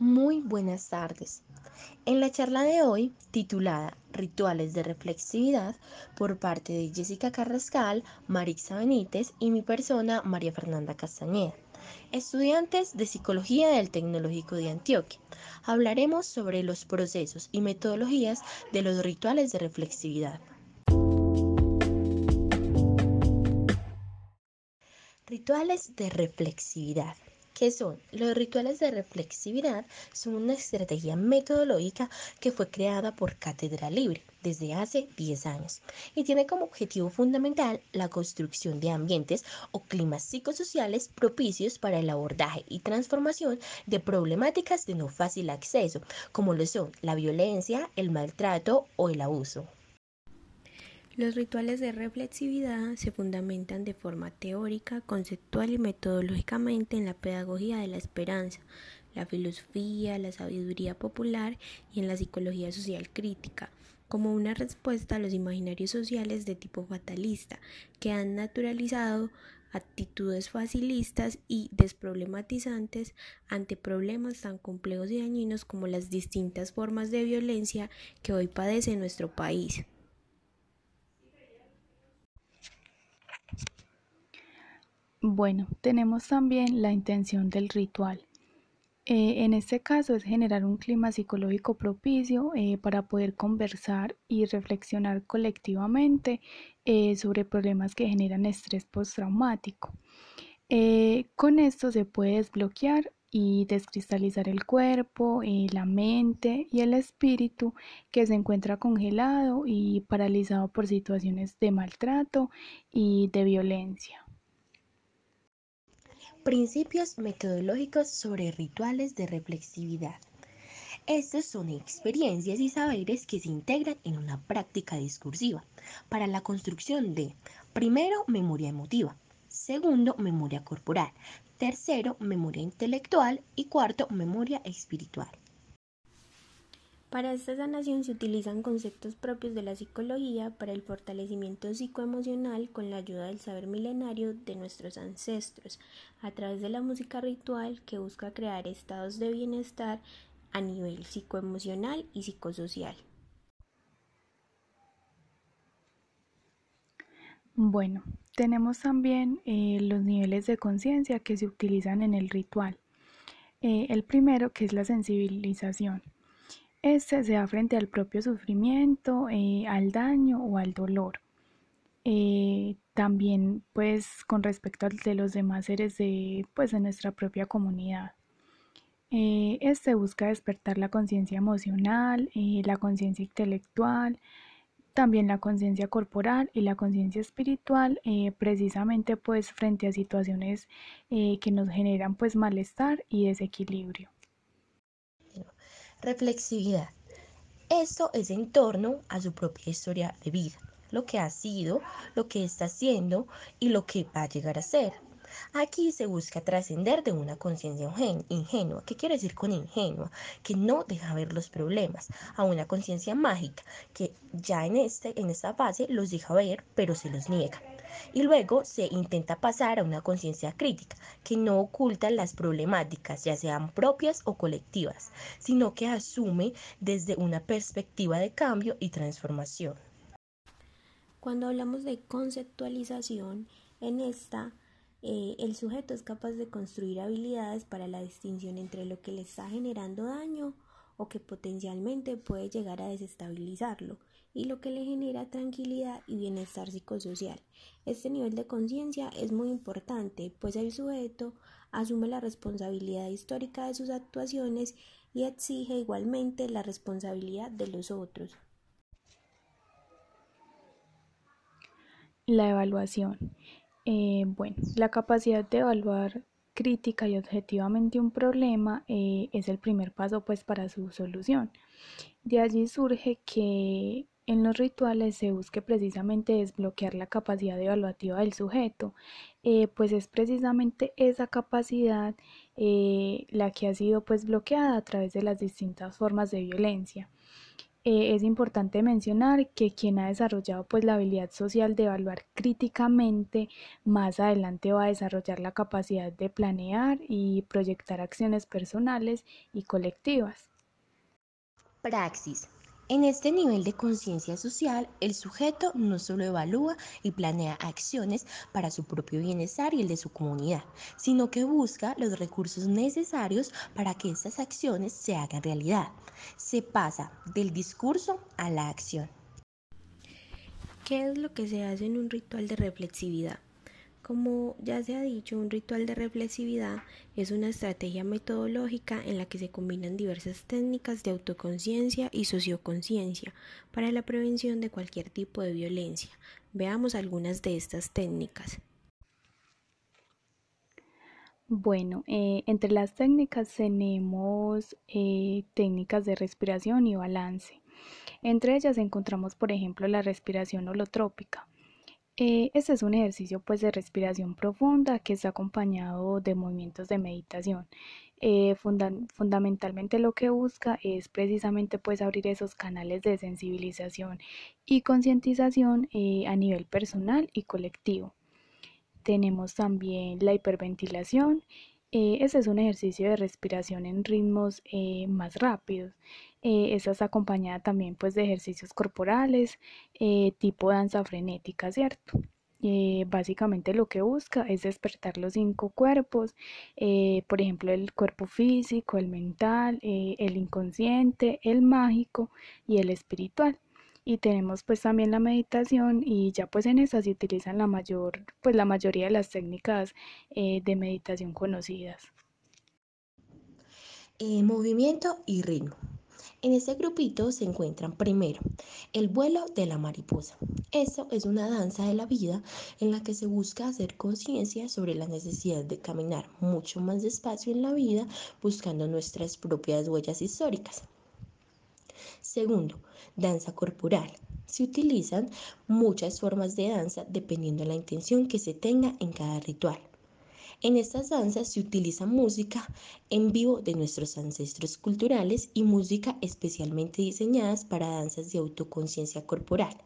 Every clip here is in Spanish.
Muy buenas tardes. En la charla de hoy, titulada Rituales de Reflexividad, por parte de Jessica Carrascal, Marixa Benítez y mi persona, María Fernanda Castañeda, estudiantes de Psicología del Tecnológico de Antioquia, hablaremos sobre los procesos y metodologías de los rituales de reflexividad. Rituales de reflexividad. ¿Qué son? Los rituales de reflexividad son una estrategia metodológica que fue creada por Cátedra Libre desde hace 10 años y tiene como objetivo fundamental la construcción de ambientes o climas psicosociales propicios para el abordaje y transformación de problemáticas de no fácil acceso, como lo son la violencia, el maltrato o el abuso. Los rituales de reflexividad se fundamentan de forma teórica, conceptual y metodológicamente en la pedagogía de la esperanza, la filosofía, la sabiduría popular y en la psicología social crítica, como una respuesta a los imaginarios sociales de tipo fatalista que han naturalizado actitudes facilistas y desproblematizantes ante problemas tan complejos y dañinos como las distintas formas de violencia que hoy padece nuestro país. Bueno, tenemos también la intención del ritual. Eh, en este caso es generar un clima psicológico propicio eh, para poder conversar y reflexionar colectivamente eh, sobre problemas que generan estrés postraumático. con esto se puede desbloquear y descristalizar el cuerpo, la mente y el espíritu que se encuentra congelado y paralizado por situaciones de maltrato y de violencia. Principios metodológicos sobre rituales de reflexividad. Estos son experiencias y saberes que se integran en una práctica discursiva para la construcción de, primero, memoria emotiva, segundo, memoria corporal, tercero, memoria intelectual y cuarto, memoria espiritual. Para esta sanación se utilizan conceptos propios de la psicología para el fortalecimiento psicoemocional con la ayuda del saber milenario de nuestros ancestros, a través de la música ritual que busca crear estados de bienestar a nivel psicoemocional y psicosocial. Bueno, tenemos también eh, los niveles de conciencia que se utilizan en el ritual. Eh, el primero que es la sensibilización. Este se da frente al propio sufrimiento, eh, al daño o al dolor. Eh, también pues con respecto al de los demás seres de, pues, de nuestra propia comunidad. Eh, este busca despertar la conciencia emocional, la conciencia intelectual, también la conciencia corporal y la conciencia espiritual, precisamente pues frente a situaciones que nos generan pues malestar y desequilibrio. Reflexividad. Esto es en torno a su propia historia de vida, lo que ha sido, lo que está haciendo y lo que va a llegar a ser. Aquí se busca trascender de una conciencia ingenua. ¿Qué quiere decir con ingenua? Que no deja ver los problemas. A una conciencia mágica que ya en, este, en esta fase los deja ver, pero se los niega y luego se intenta pasar a una conciencia crítica que no oculta las problemáticas, ya sean propias o colectivas, sino que asume desde una perspectiva de cambio y transformación. Cuando hablamos de conceptualización, en esta eh, el sujeto es capaz de construir habilidades para la distinción entre lo que le está generando daño o que potencialmente puede llegar a desestabilizarlo y lo que le genera tranquilidad y bienestar psicosocial. Este nivel de conciencia es muy importante, pues el sujeto asume la responsabilidad histórica de sus actuaciones y exige igualmente la responsabilidad de los otros. La evaluación. Eh, bueno, la capacidad de evaluar crítica y objetivamente un problema eh, es el primer paso pues para su solución. De allí surge que en los rituales se busque precisamente desbloquear la capacidad evaluativa del sujeto, eh, pues es precisamente esa capacidad eh, la que ha sido pues bloqueada a través de las distintas formas de violencia. eh, es importante mencionar que quien ha desarrollado pues la habilidad social de evaluar críticamente más adelante va a desarrollar la capacidad de planear y proyectar acciones personales y colectivas. Praxis. En este nivel de conciencia social, el sujeto no solo evalúa y planea acciones para su propio bienestar y el de su comunidad, sino que busca los recursos necesarios para que estas acciones se hagan realidad. Se pasa del discurso a la acción. ¿Qué es lo que se hace en un ritual de reflexividad? Como ya se ha dicho, un ritual de reflexividad es una estrategia metodológica en la que se combinan diversas técnicas de autoconciencia y socioconciencia para la prevención de cualquier tipo de violencia. Veamos algunas de estas técnicas. Bueno, eh, entre las técnicas tenemos eh, técnicas de respiración y balance. Entre ellas encontramos, por ejemplo, la respiración holotrópica este es un ejercicio pues de respiración profunda que está acompañado de movimientos de meditación. Eh, fundamentalmente lo que busca es precisamente pues abrir esos canales de sensibilización y concientización eh, a nivel personal y colectivo. Tenemos también la hiperventilación. Este es un ejercicio de respiración en ritmos más rápidos. Eh, esta está acompañada también pues de ejercicios corporales eh, tipo danza frenética, ¿cierto? Eh, básicamente lo que busca es despertar los cinco cuerpos, por ejemplo el cuerpo físico, el mental, el inconsciente, el mágico y el espiritual. Y tenemos pues también la meditación y ya pues en esa se utilizan la mayor, pues la mayoría de las técnicas de meditación conocidas. movimiento y ritmo. En este grupito se encuentran primero el vuelo de la mariposa. Esto es una danza de la vida en la que se busca hacer conciencia sobre la necesidad de caminar mucho más despacio en la vida buscando nuestras propias huellas históricas. Segundo, danza corporal. Se utilizan muchas formas de danza dependiendo de la intención que se tenga en cada ritual. En estas danzas se utiliza música en vivo de nuestros ancestros culturales y música especialmente diseñadas para danzas de autoconciencia corporal.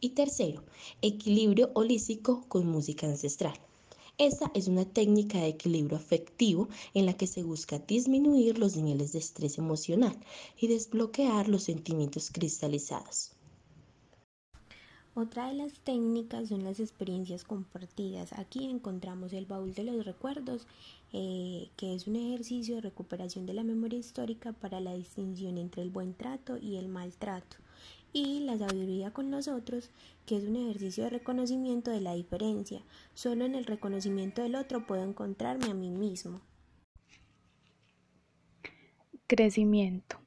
Y tercero, equilibrio holístico con música ancestral. Esta es una técnica de equilibrio afectivo en la que se busca disminuir los niveles de estrés emocional y desbloquear los sentimientos cristalizados. Otra de las técnicas son las experiencias compartidas. Aquí encontramos el baúl de los recuerdos, eh, que es un ejercicio de recuperación de la memoria histórica para la distinción entre el buen trato y el maltrato. Y la sabiduría con nosotros, que es un ejercicio de reconocimiento de la diferencia. Solo en el reconocimiento del otro puedo encontrarme a mí mismo. Crecimiento.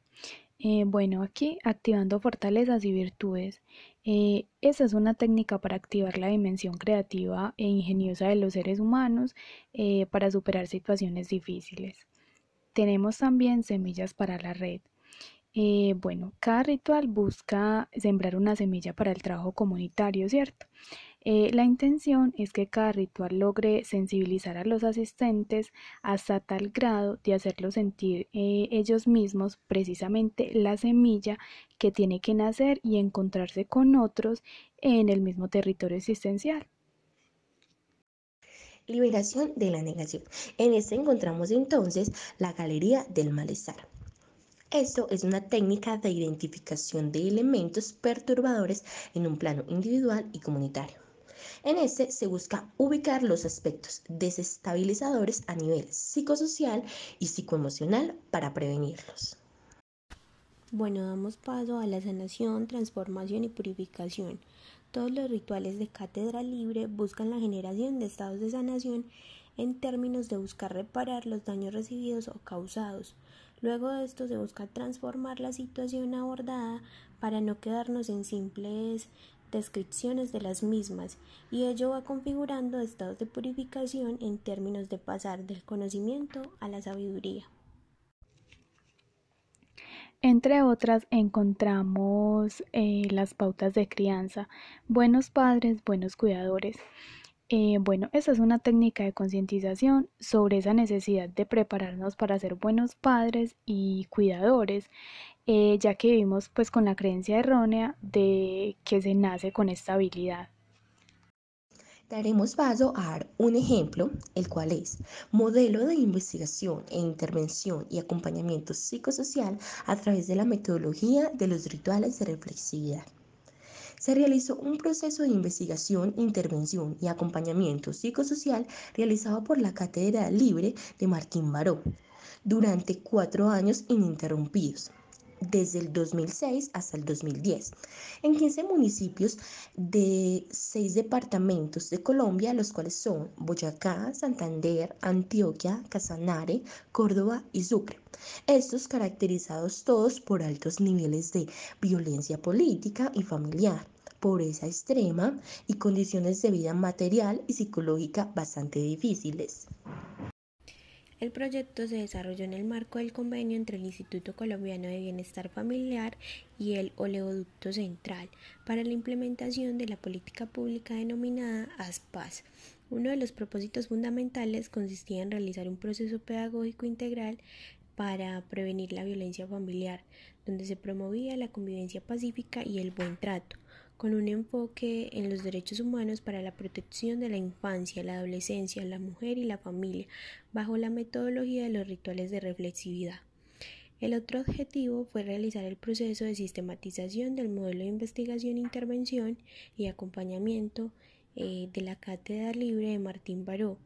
Eh, bueno, aquí activando fortalezas y virtudes. Eh, esa es una técnica para activar la dimensión creativa e ingeniosa de los seres humanos eh, para superar situaciones difíciles. Tenemos también semillas para la red. Eh, bueno, cada ritual busca sembrar una semilla para el trabajo comunitario, ¿cierto? Eh, la intención es que cada ritual logre sensibilizar a los asistentes hasta tal grado de hacerlos sentir eh, ellos mismos precisamente la semilla que tiene que nacer y encontrarse con otros en el mismo territorio existencial. Liberación de la negación. En este encontramos entonces la galería del malestar. Esto es una técnica de identificación de elementos perturbadores en un plano individual y comunitario. En este se busca ubicar los aspectos desestabilizadores a nivel psicosocial y psicoemocional para prevenirlos. Bueno, damos paso a la sanación, transformación y purificación. Todos los rituales de cátedra libre buscan la generación de estados de sanación en términos de buscar reparar los daños recibidos o causados. Luego de esto se busca transformar la situación abordada para no quedarnos en simples descripciones de las mismas y ello va configurando estados de purificación en términos de pasar del conocimiento a la sabiduría. Entre otras encontramos eh, las pautas de crianza, buenos padres, buenos cuidadores. Eh, bueno, esa es una técnica de concientización sobre esa necesidad de prepararnos para ser buenos padres y cuidadores, eh, ya que vivimos pues con la creencia errónea de que se nace con esta habilidad. Daremos paso a un ejemplo, el cual es modelo de investigación e intervención y acompañamiento psicosocial a través de la metodología de los rituales de reflexividad se realizó un proceso de investigación, intervención y acompañamiento psicosocial realizado por la Cátedra Libre de Martín Baró durante cuatro años ininterrumpidos desde el 2006 hasta el 2010, en 15 municipios de seis departamentos de Colombia, los cuales son Boyacá, Santander, Antioquia, Casanare, Córdoba y Sucre. Estos caracterizados todos por altos niveles de violencia política y familiar pobreza extrema y condiciones de vida material y psicológica bastante difíciles. El proyecto se desarrolló en el marco del convenio entre el Instituto Colombiano de Bienestar Familiar y el Oleoducto Central para la implementación de la política pública denominada ASPAS. Uno de los propósitos fundamentales consistía en realizar un proceso pedagógico integral para prevenir la violencia familiar, donde se promovía la convivencia pacífica y el buen trato, con un enfoque en los derechos humanos para la protección de la infancia, la adolescencia, la mujer y la familia, bajo la metodología de los rituales de reflexividad. El otro objetivo fue realizar el proceso de sistematización del modelo de investigación, intervención y acompañamiento eh, de la Cátedra Libre de Martín Baró,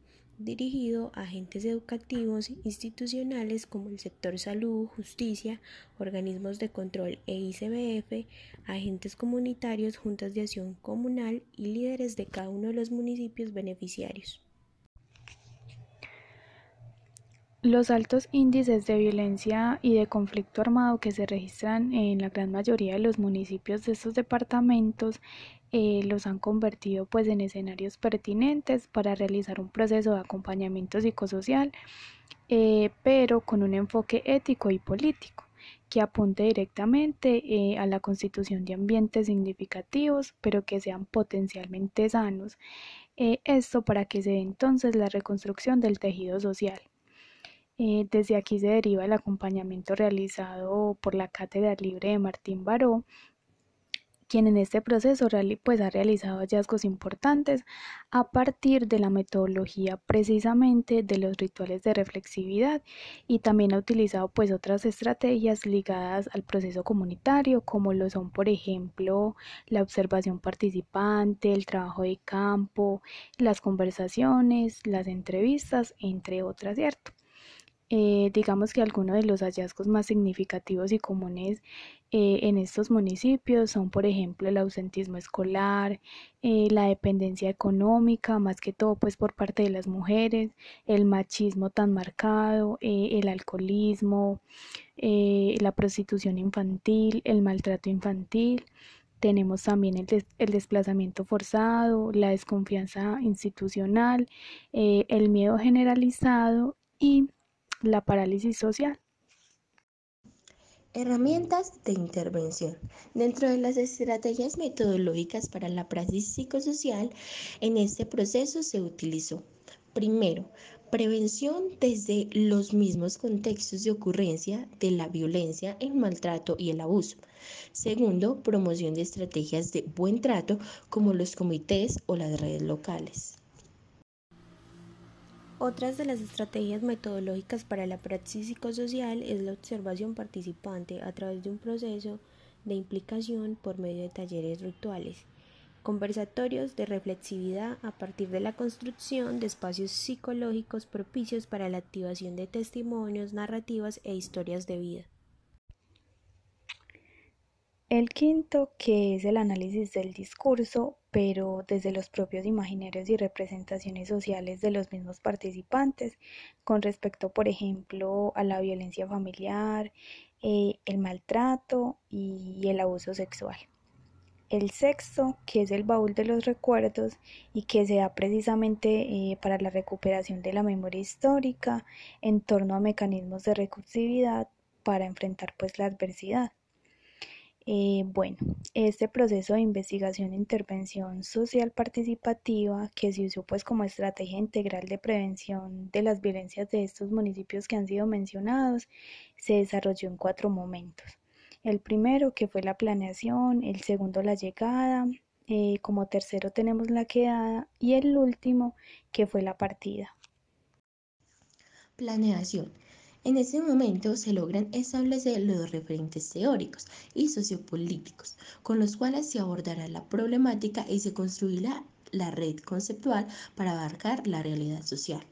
dirigido a agentes educativos institucionales como el sector salud, justicia, organismos de control e ICBF, agentes comunitarios, juntas de acción comunal y líderes de cada uno de los municipios beneficiarios. Los altos índices de violencia y de conflicto armado que se registran en la gran mayoría de los municipios de estos departamentos eh, los han convertido pues en escenarios pertinentes para realizar un proceso de acompañamiento psicosocial, eh, pero con un enfoque ético y político que apunte directamente eh, a la constitución de ambientes significativos, pero que sean potencialmente sanos. esto para que se dé entonces la reconstrucción del tejido social. Desde aquí se deriva el acompañamiento realizado por la Cátedra Libre de Martín Baró, quien en este proceso pues, ha realizado hallazgos importantes a partir de la metodología precisamente de los rituales de reflexividad y también ha utilizado pues otras estrategias ligadas al proceso comunitario como lo son por ejemplo la observación participante, el trabajo de campo, las conversaciones, las entrevistas, entre otras, ¿cierto? Eh, digamos que algunos de los hallazgos más significativos y comunes eh, en estos municipios son, por ejemplo, el ausentismo escolar, eh, la dependencia económica, más que todo pues por parte de las mujeres, el machismo tan marcado, el alcoholismo, la prostitución infantil, el maltrato infantil. Tenemos también el, el, desplazamiento forzado, la desconfianza institucional, el miedo generalizado y la parálisis social. Herramientas de intervención. Dentro de las estrategias metodológicas para la praxis psicosocial, en este proceso se utilizó, primero, prevención desde los mismos contextos de ocurrencia de la violencia, el maltrato y el abuso. Segundo, promoción de estrategias de buen trato como los comités o las redes locales. Otras de las estrategias metodológicas para la praxis psicosocial es la observación participante a través de un proceso de implicación por medio de talleres rituales, conversatorios de reflexividad a partir de la construcción de espacios psicológicos propicios para la activación de testimonios, narrativas e historias de vida. El quinto, que es el análisis del discurso, pero desde los propios imaginarios y representaciones sociales de los mismos participantes, con respecto, por ejemplo, a la violencia familiar, eh, el maltrato y el abuso sexual. El sexto, que es el baúl de los recuerdos y que se da precisamente eh, para la recuperación de la memoria histórica en torno a mecanismos de recursividad para enfrentar pues la adversidad. Eh, bueno, este proceso de investigación e intervención social participativa que se usó pues como estrategia integral de prevención de las violencias de estos municipios que han sido mencionados se desarrolló en cuatro momentos. El primero que fue la planeación, el segundo la llegada, eh, como tercero tenemos la quedada y el último que fue la partida. Planeación. En ese momento se logran establecer los referentes teóricos y sociopolíticos con los cuales se abordará la problemática y se construirá la red conceptual para abarcar la realidad social.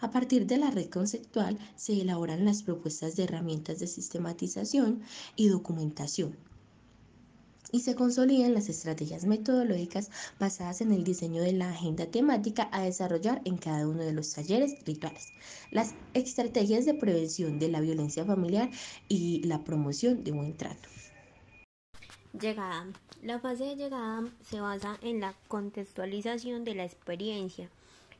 A partir de la red conceptual se elaboran las propuestas de herramientas de sistematización y documentación y se consolidan las estrategias metodológicas basadas en el diseño de la agenda temática a desarrollar en cada uno de los talleres rituales, las estrategias de prevención de la violencia familiar y la promoción de buen trato. Llegada. La fase de llegada se basa en la contextualización de la experiencia,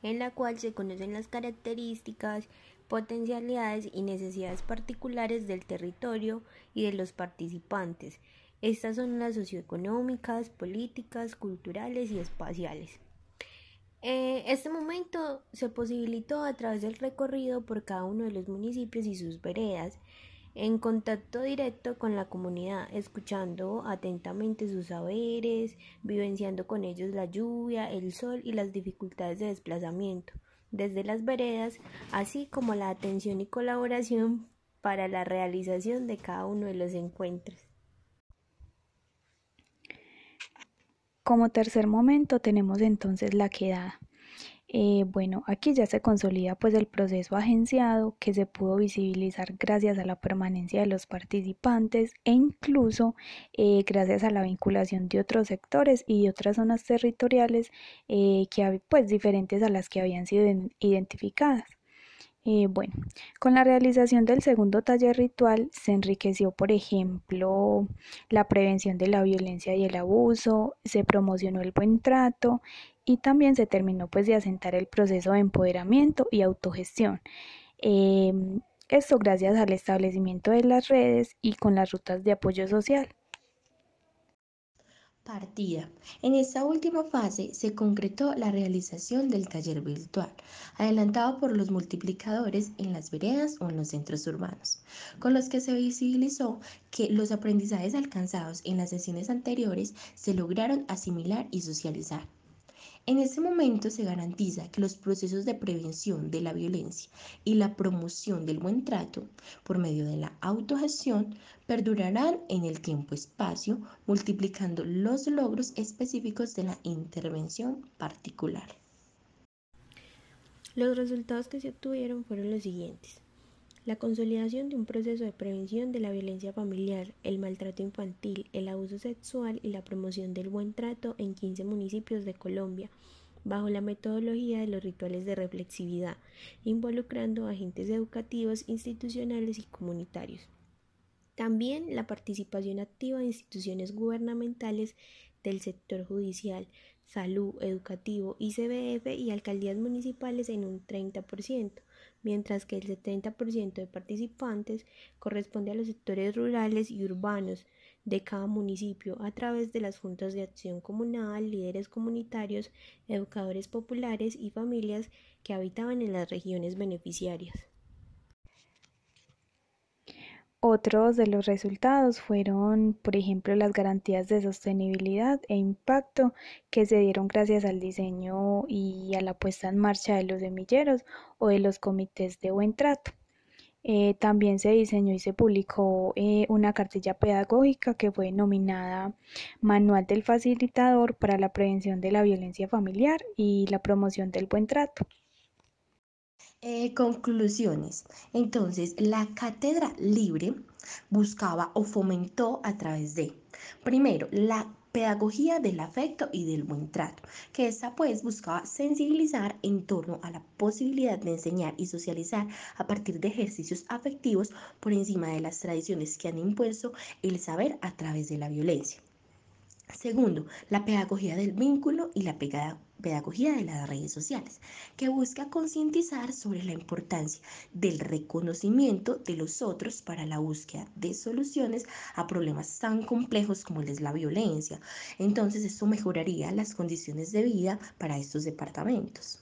en la cual se conocen las características, potencialidades y necesidades particulares del territorio y de los participantes estas son las socioeconómicas, políticas, culturales y espaciales. Eh, este momento se posibilitó a través del recorrido por cada uno de los municipios y sus veredas, en contacto directo con la comunidad, escuchando atentamente sus saberes, vivenciando con ellos la lluvia, el sol y las dificultades de desplazamiento desde las veredas, así como la atención y colaboración para la realización de cada uno de los encuentros. Como tercer momento tenemos entonces la quedada. Eh, bueno, aquí ya se consolida pues el proceso agenciado que se pudo visibilizar gracias a la permanencia de los participantes e incluso eh, gracias a la vinculación de otros sectores y otras zonas territoriales eh, que pues diferentes a las que habían sido identificadas. Eh, bueno, con la realización del segundo taller ritual se enriqueció, por ejemplo, la prevención de la violencia y el abuso, se promocionó el buen trato y también se terminó pues de asentar el proceso de empoderamiento y autogestión. Em, esto gracias al establecimiento de las redes y con las rutas de apoyo social. Partida. En esta última fase se concretó la realización del taller virtual, adelantado por los multiplicadores en las veredas o en los centros urbanos, con los que se visibilizó que los aprendizajes alcanzados en las sesiones anteriores se lograron asimilar y socializar. En ese momento se garantiza que los procesos de prevención de la violencia y la promoción del buen trato por medio de la autogestión perdurarán en el tiempo-espacio, multiplicando los logros específicos de la intervención particular. Los resultados que se obtuvieron fueron los siguientes. La consolidación de un proceso de prevención de la violencia familiar, el maltrato infantil, el abuso sexual y la promoción del buen trato en 15 municipios de Colombia, bajo la metodología de los rituales de reflexividad, involucrando agentes educativos, institucionales y comunitarios. También la participación activa de instituciones gubernamentales del sector judicial, salud, educativo, ICBF y alcaldías municipales en un 30%, mientras que el 70% de participantes corresponde a los sectores rurales y urbanos de cada municipio a través de las juntas de acción comunal, líderes comunitarios, educadores populares y familias que habitaban en las regiones beneficiarias. Otros de los resultados fueron, por ejemplo, las garantías de sostenibilidad e impacto que se dieron gracias al diseño y a la puesta en marcha de los semilleros o de los comités de buen trato. Eh, también se diseñó y se publicó eh, una cartilla pedagógica que fue denominada Manual del Facilitador para la Prevención de la Violencia Familiar y la Promoción del Buen Trato. Eh, conclusiones. Entonces, la cátedra libre buscaba o fomentó a través de, primero, la pedagogía del afecto y del buen trato, que esta pues buscaba sensibilizar en torno a la posibilidad de enseñar y socializar a partir de ejercicios afectivos por encima de las tradiciones que han impuesto el saber a través de la violencia. Segundo, la pedagogía del vínculo y la pedagogía de las redes sociales, que busca concientizar sobre la importancia del reconocimiento de los otros para la búsqueda de soluciones a problemas tan complejos como es la violencia. Entonces, esto mejoraría las condiciones de vida para estos departamentos.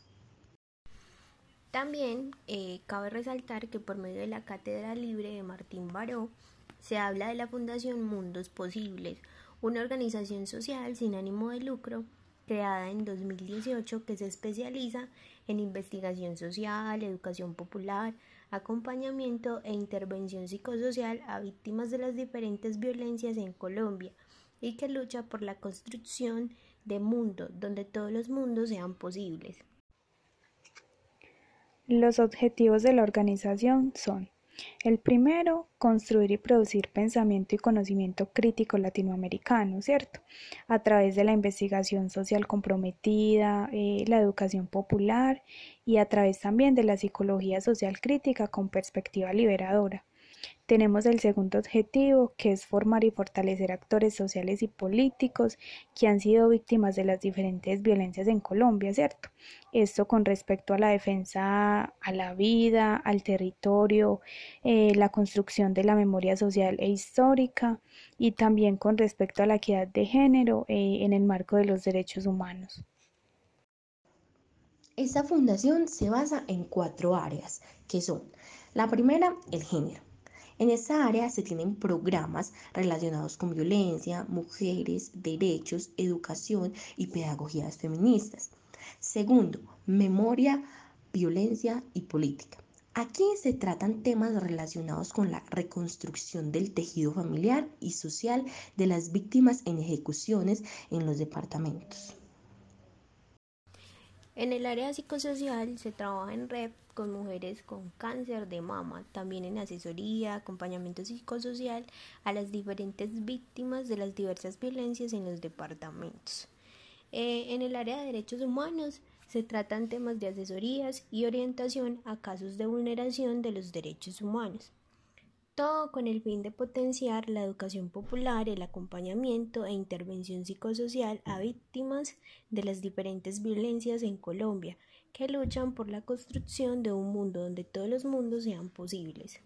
También eh, cabe resaltar que por medio de la Cátedra Libre de Martín Baró se habla de la Fundación Mundos Posibles, una organización social sin ánimo de lucro creada en 2018 que se especializa en investigación social, educación popular, acompañamiento e intervención psicosocial a víctimas de las diferentes violencias en Colombia y que lucha por la construcción de mundo donde todos los mundos sean posibles. Los objetivos de la organización son el primero, construir y producir pensamiento y conocimiento crítico latinoamericano, ¿cierto? A través de la investigación social comprometida, eh, la educación popular y a través también de la psicología social crítica con perspectiva liberadora. Tenemos el segundo objetivo, que es formar y fortalecer actores sociales y políticos que han sido víctimas de las diferentes violencias en Colombia, ¿cierto? Esto con respecto a la defensa a la vida, al territorio, eh, la construcción de la memoria social e histórica y también con respecto a la equidad de género eh, en el marco de los derechos humanos. Esta fundación se basa en cuatro áreas, que son la primera, el género. En esta área se tienen programas relacionados con violencia, mujeres, derechos, educación y pedagogías feministas. Segundo, memoria, violencia y política. Aquí se tratan temas relacionados con la reconstrucción del tejido familiar y social de las víctimas en ejecuciones en los departamentos. En el área psicosocial se trabaja en red con mujeres con cáncer de mama, también en asesoría, acompañamiento psicosocial a las diferentes víctimas de las diversas violencias en los departamentos. Eh, en el área de derechos humanos se tratan temas de asesorías y orientación a casos de vulneración de los derechos humanos todo con el fin de potenciar la educación popular, el acompañamiento e intervención psicosocial a víctimas de las diferentes violencias en Colombia, que luchan por la construcción de un mundo donde todos los mundos sean posibles.